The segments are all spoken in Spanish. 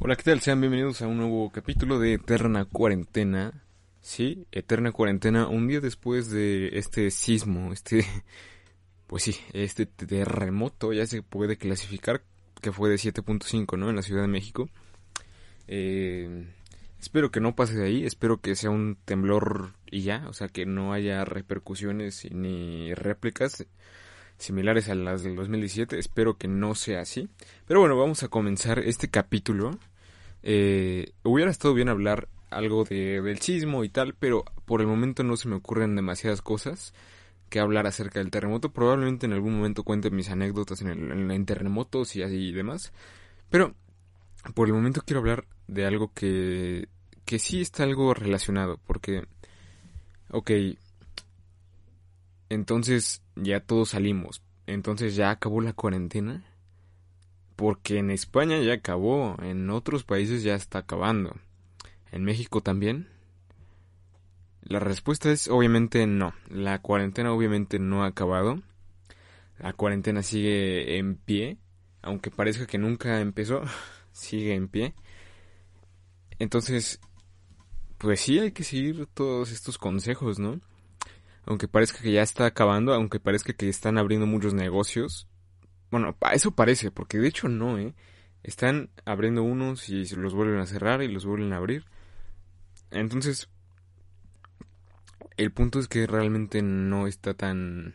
Hola, ¿qué tal? Sean bienvenidos a un nuevo capítulo de Eterna Cuarentena. Sí, Eterna Cuarentena, un día después de este sismo, este, pues sí, este terremoto, ya se puede clasificar que fue de 7.5, ¿no? En la Ciudad de México. Eh, espero que no pase de ahí, espero que sea un temblor y ya, o sea, que no haya repercusiones ni réplicas similares a las del 2017. Espero que no sea así. Pero bueno, vamos a comenzar este capítulo. Eh, hubiera estado bien hablar algo de, del sismo y tal, pero por el momento no se me ocurren demasiadas cosas que hablar acerca del terremoto. Probablemente en algún momento cuente mis anécdotas en, el, en terremotos y así y demás. Pero por el momento quiero hablar de algo que, que sí está algo relacionado, porque, ok, entonces ya todos salimos. Entonces ya acabó la cuarentena. Porque en España ya acabó, en otros países ya está acabando. ¿En México también? La respuesta es obviamente no. La cuarentena obviamente no ha acabado. La cuarentena sigue en pie. Aunque parezca que nunca empezó, sigue en pie. Entonces, pues sí hay que seguir todos estos consejos, ¿no? Aunque parezca que ya está acabando, aunque parezca que están abriendo muchos negocios. Bueno, eso parece, porque de hecho no, ¿eh? Están abriendo unos y los vuelven a cerrar y los vuelven a abrir. Entonces, el punto es que realmente no está tan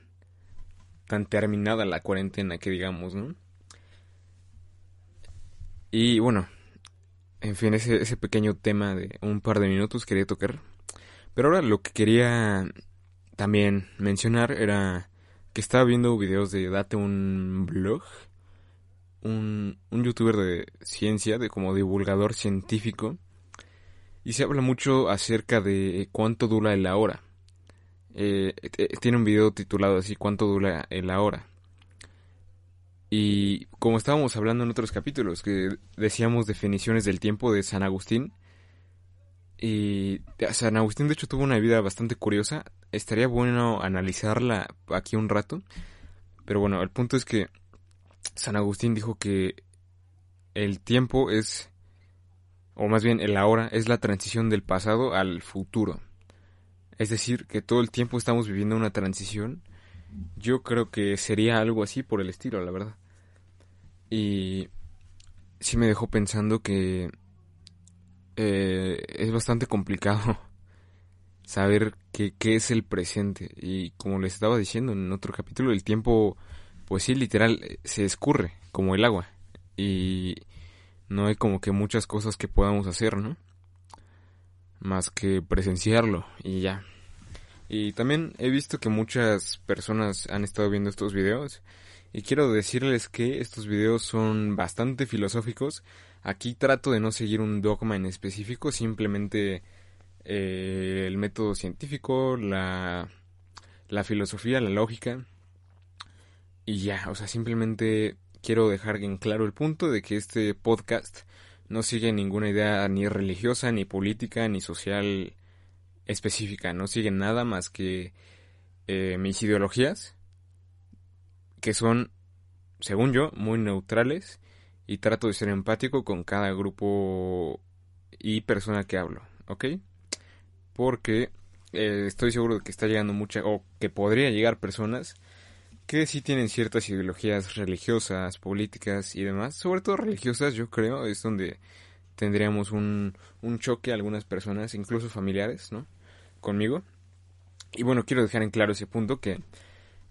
tan terminada la cuarentena que digamos, ¿no? Y bueno, en fin, ese, ese pequeño tema de un par de minutos quería tocar. Pero ahora lo que quería también mencionar era que estaba viendo videos de Date un blog, un, un youtuber de ciencia, de como divulgador científico, y se habla mucho acerca de cuánto dura la hora. Eh, tiene un video titulado así, cuánto dura la hora. Y como estábamos hablando en otros capítulos, que decíamos definiciones del tiempo de San Agustín, y San Agustín de hecho tuvo una vida bastante curiosa. Estaría bueno analizarla aquí un rato. Pero bueno, el punto es que San Agustín dijo que el tiempo es, o más bien el ahora, es la transición del pasado al futuro. Es decir, que todo el tiempo estamos viviendo una transición. Yo creo que sería algo así por el estilo, la verdad. Y sí me dejó pensando que eh, es bastante complicado saber qué, qué es el presente. Y como les estaba diciendo en otro capítulo, el tiempo, pues sí, literal, eh, se escurre como el agua. Y no hay como que muchas cosas que podamos hacer, ¿no? Más que presenciarlo y ya. Y también he visto que muchas personas han estado viendo estos videos. Y quiero decirles que estos videos son bastante filosóficos Aquí trato de no seguir un dogma en específico, simplemente eh, el método científico, la, la filosofía, la lógica. Y ya, o sea, simplemente quiero dejar en claro el punto de que este podcast no sigue ninguna idea ni religiosa, ni política, ni social específica. No sigue nada más que eh, mis ideologías, que son, según yo, muy neutrales y trato de ser empático con cada grupo y persona que hablo, ¿ok? Porque eh, estoy seguro de que está llegando mucha, o que podría llegar personas que sí tienen ciertas ideologías religiosas, políticas y demás, sobre todo religiosas, yo creo, es donde tendríamos un, un choque algunas personas, incluso familiares, ¿no? Conmigo. Y bueno, quiero dejar en claro ese punto que,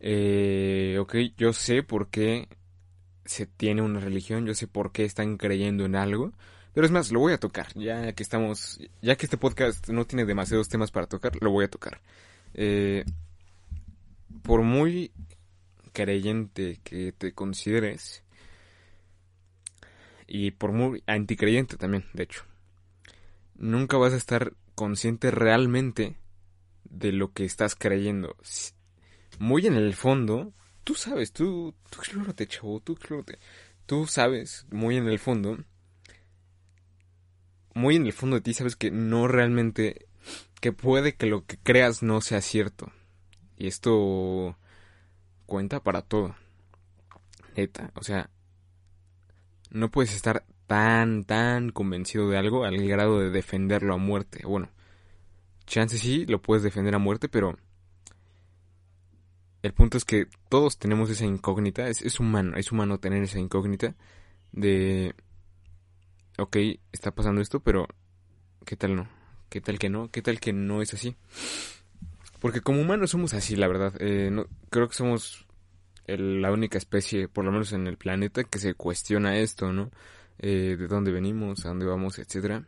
eh, ok, yo sé por qué se tiene una religión, yo sé por qué están creyendo en algo, pero es más, lo voy a tocar, ya que estamos, ya que este podcast no tiene demasiados temas para tocar, lo voy a tocar. Eh, por muy creyente que te consideres, y por muy anticreyente también, de hecho. Nunca vas a estar consciente realmente de lo que estás creyendo. Muy en el fondo, tú sabes, tú, tú explórate, chavo, tú explórate. Tú sabes, muy en el fondo, muy en el fondo de ti sabes que no realmente, que puede que lo que creas no sea cierto. Y esto cuenta para todo. Neta, o sea, no puedes estar tan, tan convencido de algo al grado de defenderlo a muerte. Bueno, chance sí, lo puedes defender a muerte, pero el punto es que todos tenemos esa incógnita, es, es humano, es humano tener esa incógnita de, ok, está pasando esto, pero ¿qué tal no? ¿Qué tal que no? ¿Qué tal que no es así? Porque como humanos somos así, la verdad. Eh, no, creo que somos la única especie, por lo menos en el planeta, que se cuestiona esto, ¿no? Eh, de dónde venimos, a dónde vamos, etcétera.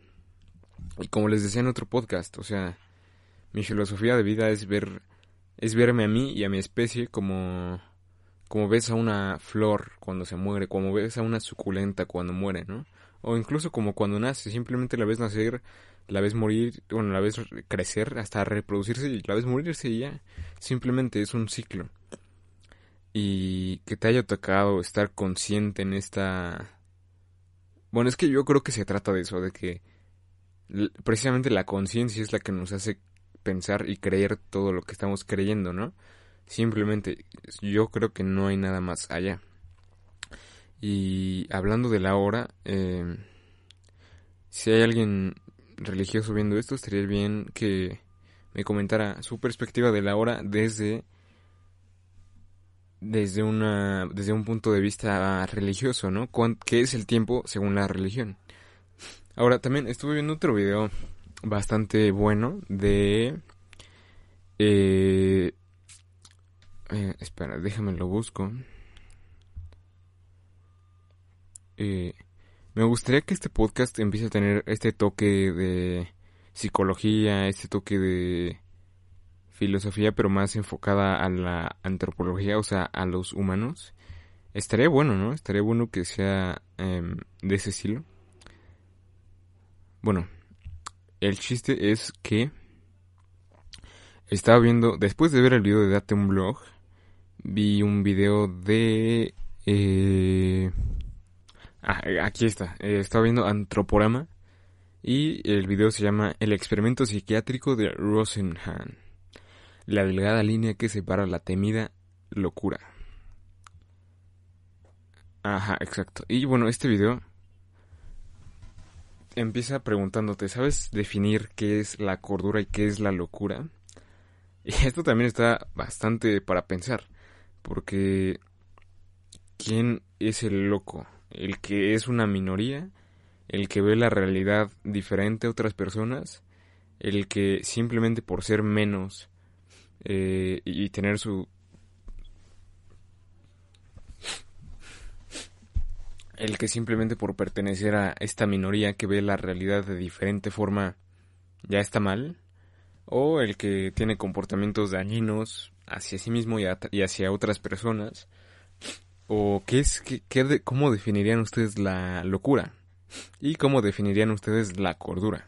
Y como les decía en otro podcast, o sea, mi filosofía de vida es ver, es verme a mí y a mi especie como, como ves a una flor cuando se muere, como ves a una suculenta cuando muere, ¿no? O incluso como cuando nace, simplemente la ves nacer, la ves morir, bueno, la ves crecer hasta reproducirse y la ves morirse y ya. Simplemente es un ciclo. Y que te haya tocado estar consciente en esta bueno, es que yo creo que se trata de eso, de que precisamente la conciencia es la que nos hace pensar y creer todo lo que estamos creyendo, ¿no? Simplemente yo creo que no hay nada más allá. Y hablando de la hora, em, si hay alguien religioso viendo esto, estaría bien que me comentara su perspectiva de la hora desde desde una desde un punto de vista religioso, ¿no? ¿Qué es el tiempo según la religión? Ahora también estuve viendo otro video bastante bueno de eh, eh, espera, déjame lo busco. Eh, me gustaría que este podcast empiece a tener este toque de psicología, este toque de filosofía, pero más enfocada a la antropología, o sea, a los humanos. Estaría bueno, ¿no? Estaría bueno que sea em, de ese estilo. Bueno, el chiste es que estaba viendo, después de ver el video de Date un blog, vi un video de... Eh, ah, aquí está, eh, estaba viendo Antroporama y el video se llama El experimento psiquiátrico de Rosenhan la delgada línea que separa la temida locura. Ajá, exacto. Y bueno, este video empieza preguntándote, ¿sabes definir qué es la cordura y qué es la locura? Y esto también está bastante para pensar, porque ¿quién es el loco? ¿El que es una minoría? ¿El que ve la realidad diferente a otras personas? ¿El que simplemente por ser menos eh, y tener su... El que simplemente por pertenecer a esta minoría que ve la realidad de diferente forma ya está mal, o el que tiene comportamientos dañinos hacia sí mismo y, hacia otras personas, o qué es, qué, cómo definirían ustedes la locura y cómo definirían ustedes la cordura.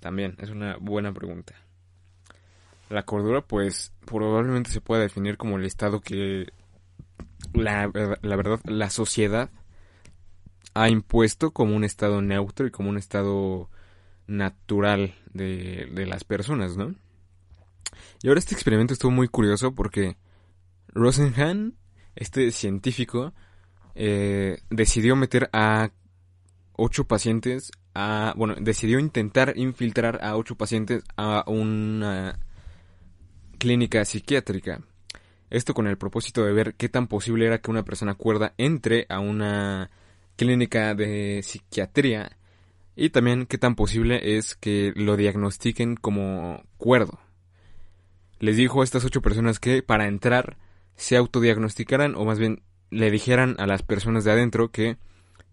También es una buena pregunta. La cordura, pues, probablemente se pueda definir como el estado que la, verdad, la sociedad ha impuesto como un estado neutro y como un estado natural de, de las personas, ¿no? Y ahora este experimento estuvo muy curioso porque Rosenhan, este científico, eh, decidió meter a ocho pacientes a, bueno, decidió intentar infiltrar a ocho pacientes a una clínica psiquiátrica. Esto con el propósito de ver qué tan posible era que una persona cuerda entre a una clínica de psiquiatría y también qué tan posible es que lo diagnostiquen como cuerdo. Les dijo a estas ocho personas que para entrar se autodiagnosticaran o más bien le dijeran a las personas de adentro que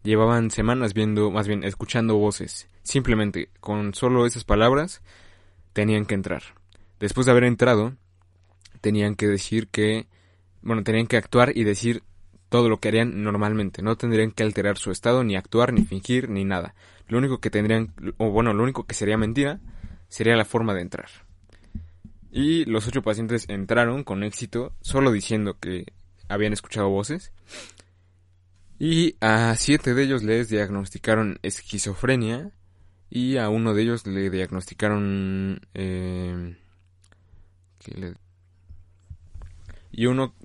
llevaban semanas viendo, más bien escuchando voces. Simplemente con solo esas palabras tenían que entrar después de haber entrado, tenían que decir que, bueno, tenían que actuar y decir todo lo que harían normalmente. No tendrían que alterar su estado, ni actuar, ni fingir, ni nada. Lo único que tendrían, o bueno, lo único que sería mentira, sería la forma de entrar. Y los ocho pacientes entraron con éxito, solo diciendo que habían escuchado voces. Y a siete de ellos les diagnosticaron esquizofrenia y a uno de ellos le diagnosticaron... Eh, y uno...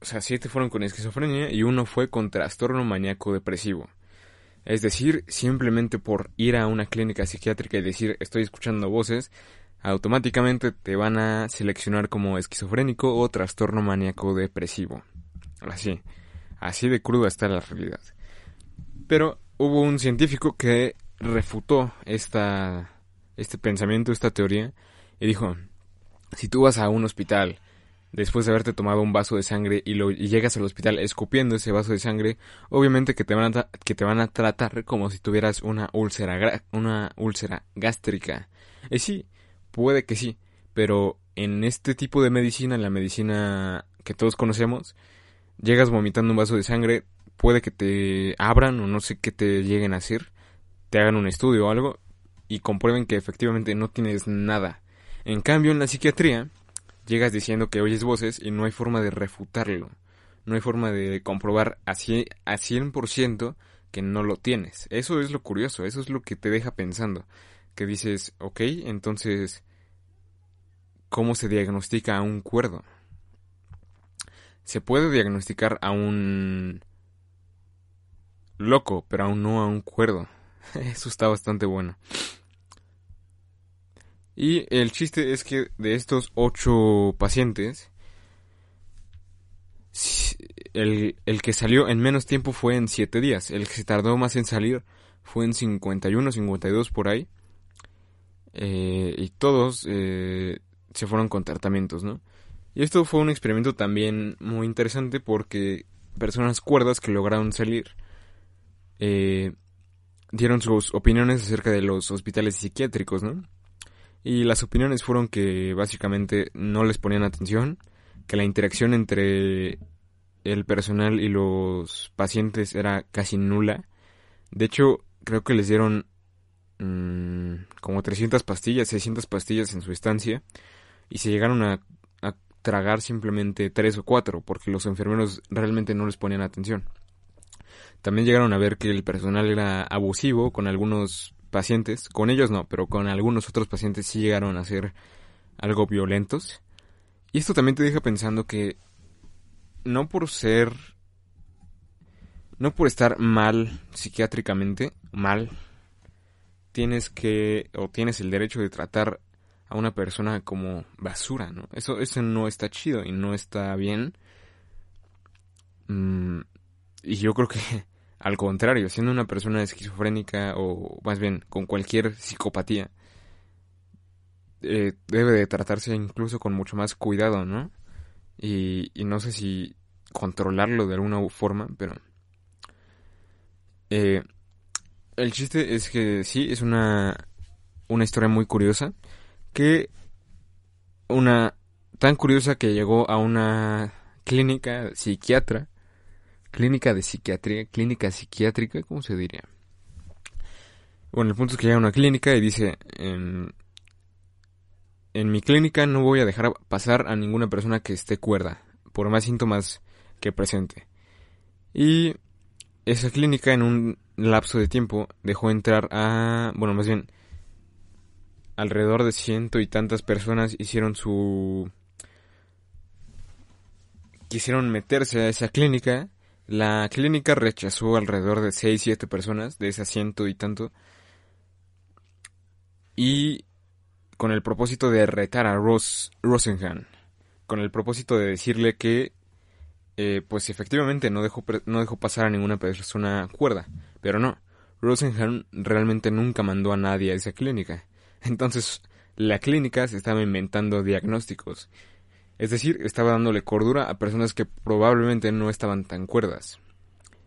O sea, siete fueron con esquizofrenia y uno fue con trastorno maníaco depresivo. Es decir, simplemente por ir a una clínica psiquiátrica y decir estoy escuchando voces, automáticamente te van a seleccionar como esquizofrénico o trastorno maníaco depresivo. Así, así de cruda está la realidad. Pero hubo un científico que refutó esta, este pensamiento, esta teoría, y dijo, si tú vas a un hospital después de haberte tomado un vaso de sangre y, lo, llegas al hospital escupiendo ese vaso de sangre, obviamente que te van a, que te van a tratar como si tuvieras una úlcera, una úlcera gástrica. Y sí, puede que sí, pero en este tipo de medicina, la medicina que todos conocemos, llegas vomitando un vaso de sangre, puede que te abran o no sé qué te lleguen a hacer, te hagan un estudio o algo y comprueben que efectivamente no tienes nada. En cambio, en la psiquiatría, llegas diciendo que oyes voces y no hay forma de refutarlo. No hay forma de comprobar a 100% que no lo tienes. Eso es lo curioso, eso es lo que te deja pensando. Que dices, ok, entonces, ¿cómo se diagnostica a un cuerdo? Se puede diagnosticar a un loco, pero aún no a un cuerdo. Eso está bastante bueno. Y el chiste es que de estos ocho pacientes, el, el, que salió en menos tiempo fue en siete días. El que se tardó más en salir fue en 51, 52 por ahí. Eh, y todos eh, se fueron con tratamientos, ¿no? Y esto fue un experimento también muy interesante porque personas cuerdas que lograron salir eh, dieron sus opiniones acerca de los hospitales psiquiátricos, ¿no? Y las opiniones fueron que básicamente no les ponían atención, que la interacción entre el personal y los pacientes era casi nula. De hecho, creo que les dieron mmm, como 300 pastillas, 600 pastillas en su estancia y se llegaron a, tragar simplemente tres o cuatro porque los enfermeros realmente no les ponían atención. También llegaron a ver que el personal era abusivo con algunos pacientes, con ellos no, pero con algunos otros pacientes sí llegaron a ser algo violentos. Y esto también te deja pensando que no por ser, no por estar mal psiquiátricamente, mal, tienes que, o tienes el derecho de tratar a una persona como basura, ¿no? Eso, eso no está chido y no está bien. Mm, y yo creo que al contrario, siendo una persona esquizofrénica o más bien con cualquier psicopatía, eh, debe de tratarse incluso con mucho más cuidado, ¿no? Y, y no sé si controlarlo de alguna forma, pero... Eh, el chiste es que sí, es una, una historia muy curiosa, que una tan curiosa que llegó a una clínica psiquiatra clínica de psiquiatría, clínica psiquiátrica, ¿cómo se diría? Bueno, el punto es que llega a una clínica y dice, en, en mi clínica no voy a dejar pasar a ninguna persona que esté cuerda, por más síntomas que presente. Y esa clínica en un lapso de tiempo dejó entrar a, bueno, más bien, alrededor de ciento y tantas personas hicieron su... quisieron meterse a esa clínica la clínica rechazó alrededor de 6-7 personas de ese asiento y tanto. Y con el propósito de retar a Ross Rosenhan. Con el propósito de decirle que, eh, pues efectivamente no dejó, no dejó pasar a ninguna persona cuerda. Pero no, Rosenhan realmente nunca mandó a nadie a esa clínica. Entonces, la clínica se estaba inventando diagnósticos es decir, estaba dándole cordura a personas que probablemente no estaban tan cuerdas.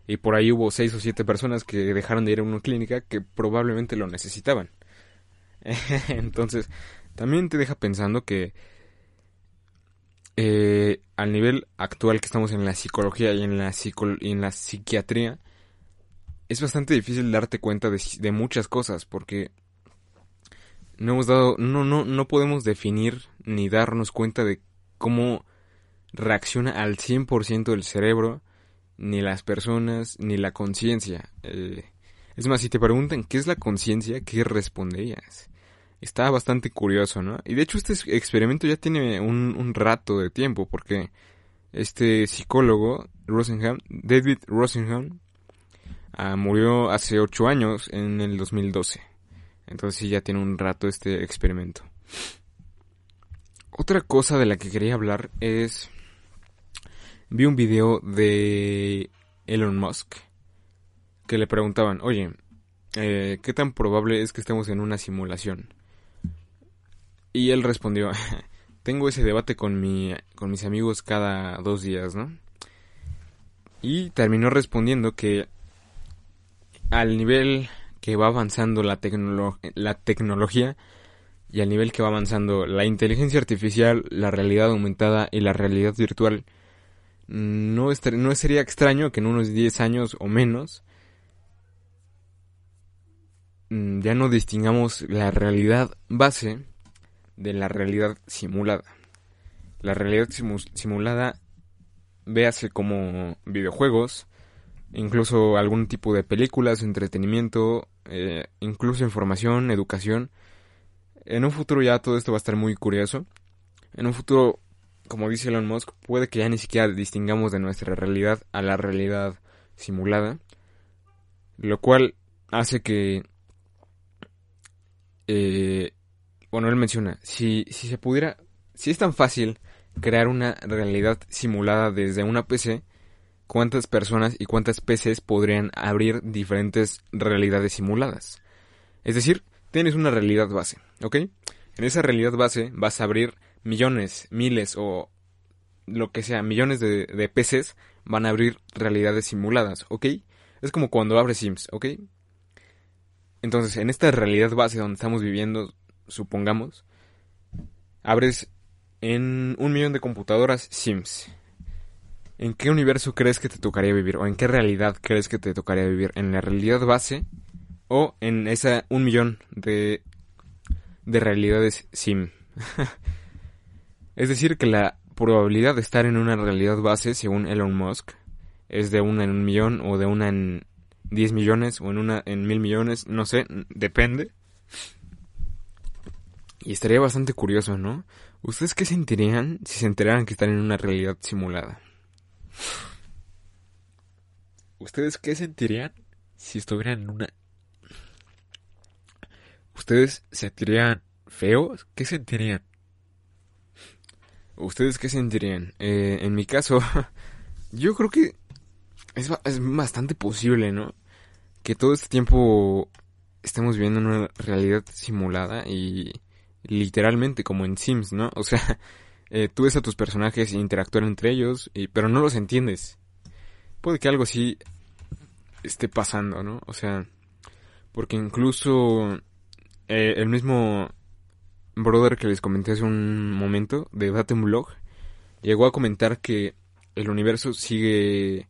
Y por ahí hubo seis o siete personas que dejaron de ir a una clínica que probablemente lo necesitaban. Entonces, también te deja pensando que eh, al nivel actual que estamos en la psicología y en la, y en la psiquiatría, es bastante difícil darte cuenta de, muchas cosas porque no hemos dado, no, no, no podemos definir ni darnos cuenta de cómo reacciona al 100% el cerebro, ni las personas, ni la conciencia. Eh, es más, si te preguntan qué es la conciencia, ¿qué responderías? Está bastante curioso, ¿no? Y de hecho este experimento ya tiene un, rato de tiempo, porque este psicólogo, Rosenham, David Rosenham, ah, murió hace ocho años, en el 2012. Entonces ya tiene un rato este experimento. Otra cosa de la que quería hablar es... Vi un video de Elon Musk que le preguntaban, oye, eh, ¿qué tan probable es que estemos en una simulación? Y él respondió, tengo ese debate con, mi, con mis amigos cada dos días, ¿no? Y terminó respondiendo que al nivel que va avanzando la, la tecnología y al nivel que va avanzando la inteligencia artificial, la realidad aumentada y la realidad virtual, no, sería extraño que en unos 10 años o menos mm, ya no distingamos la realidad base de la realidad simulada. La realidad simulada, véase como videojuegos, incluso algún tipo de películas, entretenimiento, eh, incluso información, educación. En un futuro ya todo esto va a estar muy curioso. En un futuro, como dice Elon Musk, puede que ya ni siquiera distingamos de nuestra realidad a la realidad simulada. Lo cual hace que eh, bueno, él menciona, si, si se pudiera, si es tan fácil crear una realidad simulada desde una PC, ¿cuántas personas y cuántas PCs podrían abrir diferentes realidades simuladas? Es decir, tienes una realidad base, ¿ok? En esa realidad base vas a abrir millones, miles o lo que sea, millones de, de PCs van a abrir realidades simuladas, ¿ok? Es como cuando abres Sims, ¿ok? Entonces, en esta realidad base donde estamos viviendo, supongamos, abres en un millón de computadoras Sims. ¿En qué universo crees que te tocaría vivir? ¿O en qué realidad crees que te tocaría vivir? ¿En la realidad base? ¿O en esa un millón de, de realidades Sim? es decir, que la probabilidad de estar en una realidad base, según Elon Musk, es de una en un millón, o de una en 10 millones, o en una en mil millones, no sé, depende. Y estaría bastante curioso, ¿no? ¿Ustedes qué sentirían si se enteraran que están en una realidad simulada? ¿Ustedes qué sentirían si estuvieran en una... ¿Ustedes sentirían feos? ¿Qué sentirían? ¿Ustedes qué sentirían? Eh, en mi caso, yo creo que es, es bastante posible, ¿no? Que todo este tiempo estemos viviendo una realidad simulada y literalmente como en Sims, ¿no? O sea, eh, tú ves a tus personajes interactuar entre ellos, y, pero no los entiendes. Puede que algo así esté pasando, ¿no? O sea, porque incluso eh, el mismo brother que les comenté hace un momento de Blog llegó a comentar que el universo sigue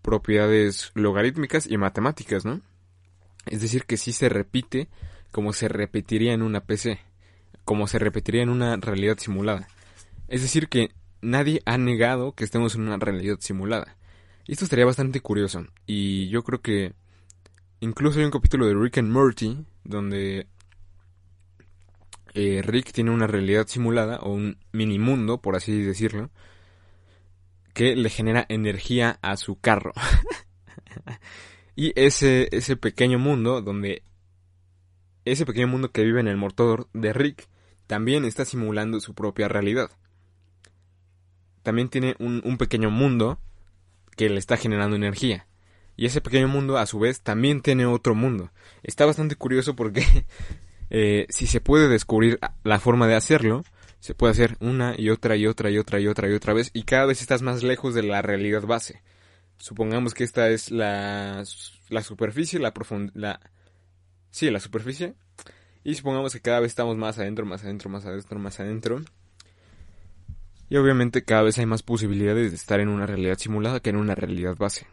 propiedades logarítmicas y matemáticas, ¿no? Es decir, que sí se repite como se repetiría en una PC como se repetiría en una realidad simulada. Es decir, que nadie ha negado que estemos en una realidad simulada. Y esto estaría bastante curioso. Y yo creo que incluso hay un capítulo de Rick and Morty donde eh, Rick tiene una realidad simulada o un mini mundo, por así decirlo, que le genera energía a su carro. y ese, ese pequeño mundo donde ese pequeño mundo que vive en el motor de Rick también está simulando su propia realidad. También tiene un, pequeño mundo que le está generando energía. Y ese pequeño mundo, a su vez, también tiene otro mundo. Está bastante curioso porque eh, si se puede descubrir la forma de hacerlo, se puede hacer una y otra y otra y otra y otra y otra vez y cada vez estás más lejos de la realidad base. Supongamos que esta es la, la superficie, la profundidad... Sí, la superficie. Y supongamos que cada vez estamos más adentro, más adentro, más adentro, más adentro. Y obviamente cada vez hay más posibilidades de estar en una realidad simulada que en una realidad base.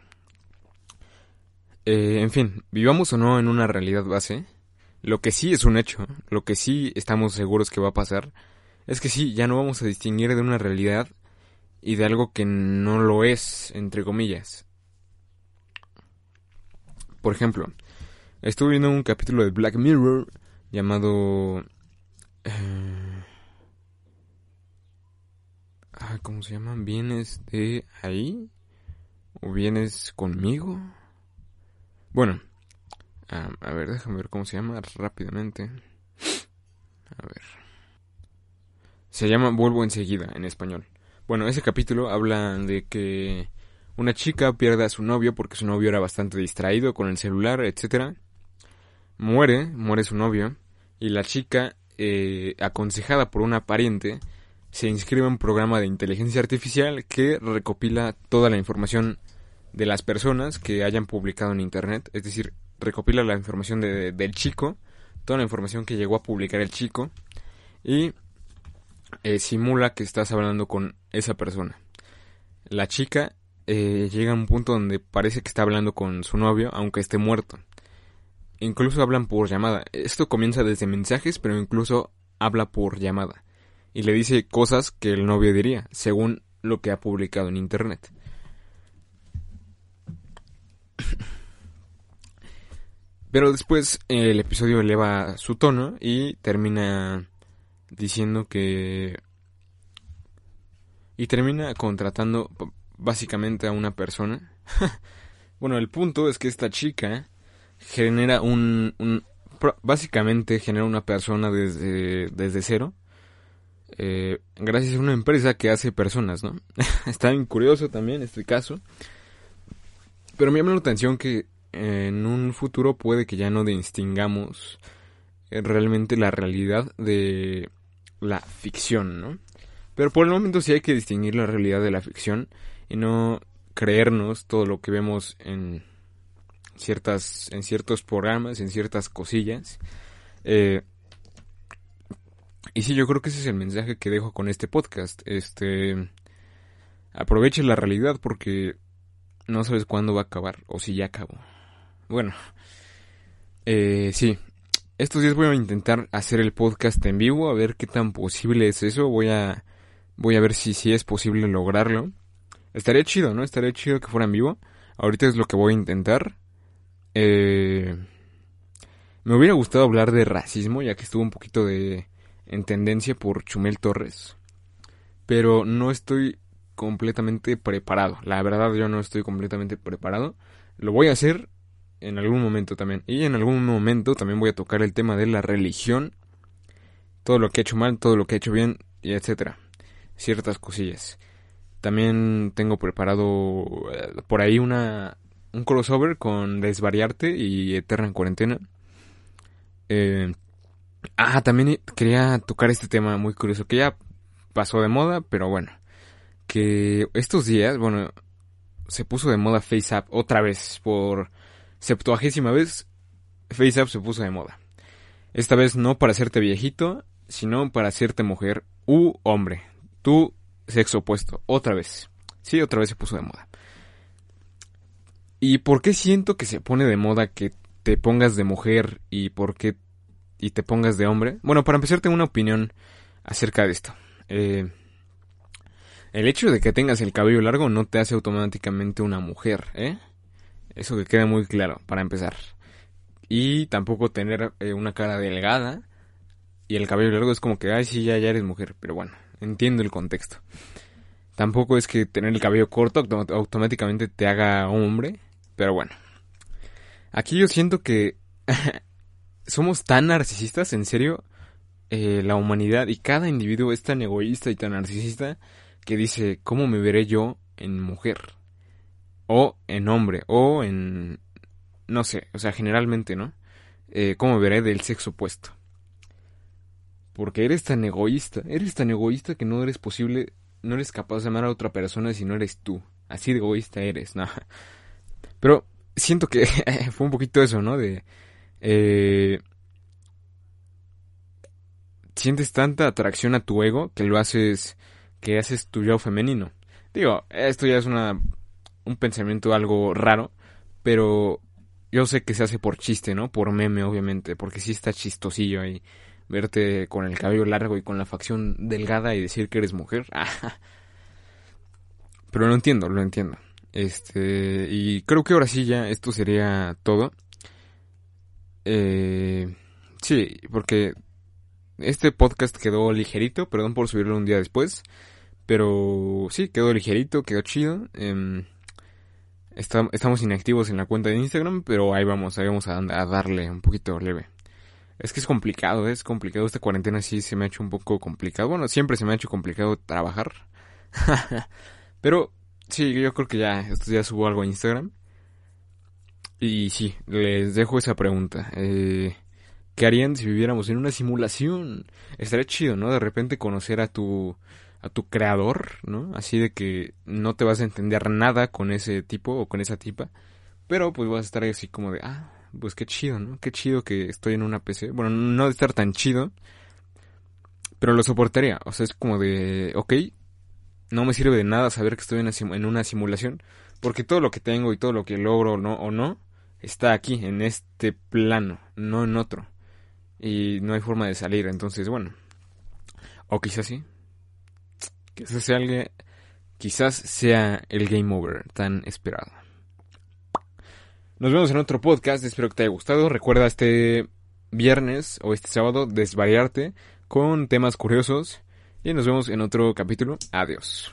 Eh, en fin, vivamos o no en una realidad base, lo que sí es un hecho, lo que sí estamos seguros que va a pasar, es que sí, ya no vamos a distinguir de una realidad y de algo que no lo es, entre comillas. Por ejemplo, estuve viendo un capítulo de Black Mirror llamado... Eh, ah, ¿Cómo se llama? ¿Vienes de ahí? ¿O vienes conmigo? Bueno, a ver, déjame ver cómo se llama rápidamente. A ver. Se llama Vuelvo enseguida en español. Bueno, ese capítulo habla de que una chica pierde a su novio porque su novio era bastante distraído con el celular, etc. Muere, muere su novio, y la chica, eh, aconsejada por una pariente, se inscribe un programa de inteligencia artificial que recopila toda la información de las personas que hayan publicado en Internet, es decir, recopila la información del chico, toda la información que llegó a publicar el chico, y eh, simula que estás hablando con esa persona. La chica eh, llega a un punto donde parece que está hablando con su novio, aunque esté muerto. Incluso hablan por llamada. Esto comienza desde mensajes, pero incluso habla por llamada. Y le dice cosas que el novio diría, según lo que ha publicado en internet. Pero después el episodio eleva su tono y termina diciendo que... Y termina contratando básicamente a una persona. bueno, el punto es que esta chica genera un... básicamente genera una persona desde, desde cero. Eh, gracias a una empresa que hace personas, ¿no? Está bien curioso también este caso. Pero me llama la atención que en un futuro puede que ya no distingamos eh, realmente la realidad de la ficción, ¿no? Pero por el momento sí hay que distinguir la realidad de la ficción y no creernos todo lo que vemos en ciertas en ciertos programas, en ciertas cosillas. Eh, y sí, yo creo que ese es el mensaje que dejo con este podcast. Este aproveche la realidad porque no sabes cuándo va a acabar o si ya acabó. Bueno, eh, sí. Estos días voy a intentar hacer el podcast en vivo, a ver qué tan posible es eso. Voy a, voy a ver si, si es posible lograrlo. Estaría chido, ¿no? Estaría chido que fuera en vivo. Ahorita es lo que voy a intentar. Eh, me hubiera gustado hablar de racismo, ya que estuvo un poquito de en tendencia por Chumel Torres. Pero no estoy completamente preparado. La verdad yo no estoy completamente preparado. Lo voy a hacer en algún momento también. Y en algún momento también voy a tocar el tema de la religión. Todo lo que he hecho mal, todo lo que he hecho bien, y etcétera. Ciertas cosillas. También tengo preparado eh, por ahí una un crossover con Desvariarte y Eterna en Cuarentena. Eh, ah, también quería tocar este tema muy curioso que ya pasó de moda, pero bueno. Que estos días, bueno, se puso de moda FaceApp otra vez por septuagésima vez, FaceApp se puso de moda. Esta vez no para hacerte viejito, sino para hacerte mujer u hombre. Tu sexo opuesto, otra vez. Sí, otra vez se puso de moda. ¿Y por qué siento que se pone de moda que te pongas de mujer y por qué y te pongas de hombre? Bueno, para empezar tengo una opinión acerca de esto. Eh, el hecho de que tengas el cabello largo no te hace automáticamente una mujer, ¿eh? Eso que quede muy claro, para empezar. Y tampoco tener eh, una cara delgada y el cabello largo es como que, ay, sí, ya, ya eres mujer. Pero bueno, entiendo el contexto. Tampoco es que tener el cabello corto automáticamente te haga hombre. Pero bueno. Aquí yo siento que somos tan narcisistas, en serio. Eh, la humanidad y cada individuo es tan egoísta y tan narcisista que dice, ¿cómo me veré yo en mujer? o en hombre, o en... no sé, o sea, generalmente, ¿no? Eh, ¿Cómo veré del sexo opuesto? Porque eres tan egoísta, eres tan egoísta que no eres posible, no eres capaz de amar a otra persona si no eres tú. Así de egoísta eres, ¿no? Pero siento que fue un poquito eso, ¿no? De... Eh, sientes tanta atracción a tu ego que lo haces que haces tu yo femenino. Digo, esto ya es una, un pensamiento algo raro, pero yo sé que se hace por chiste, ¿no? Por meme, obviamente, porque sí está chistosillo ahí verte con el cabello largo y con la facción delgada y decir que eres mujer. Pero lo entiendo, lo entiendo. Este, y creo que ahora sí ya esto sería todo. Eh, sí, porque este podcast quedó ligerito, perdón por subirlo un día después. Pero sí, quedó ligerito, quedó chido. Eh, estamos inactivos en la cuenta de Instagram, pero ahí vamos, ahí vamos a, darle un poquito leve. Es que es complicado, es complicado. Esta cuarentena sí se me ha hecho un poco complicado. Bueno, siempre se me ha hecho complicado trabajar. Pero sí, yo creo que ya estos días subo algo a Instagram. Y sí, les dejo esa pregunta. Eh, ¿Qué harían si viviéramos en una simulación? Estaría chido, ¿no? De repente conocer a tu a tu creador, ¿no? Así de que no te vas a entender nada con ese tipo o con esa tipa, pero pues vas a estar así como de, ah, pues qué chido, ¿no? Qué chido que estoy en una PC. Bueno, no de estar tan chido, pero lo soportaría. O sea, es como de, ok, no me sirve de nada saber que estoy en una simulación, porque todo lo que tengo y todo lo que logro no, o no está aquí, en este plano, no en otro. Y no hay forma de salir, entonces, bueno. O quizás sí. Quizás sea, alguien, quizás sea el game over tan esperado. Nos vemos en otro podcast, espero que te haya gustado. Recuerda este viernes o este sábado desvariarte con temas curiosos y nos vemos en otro capítulo. Adiós.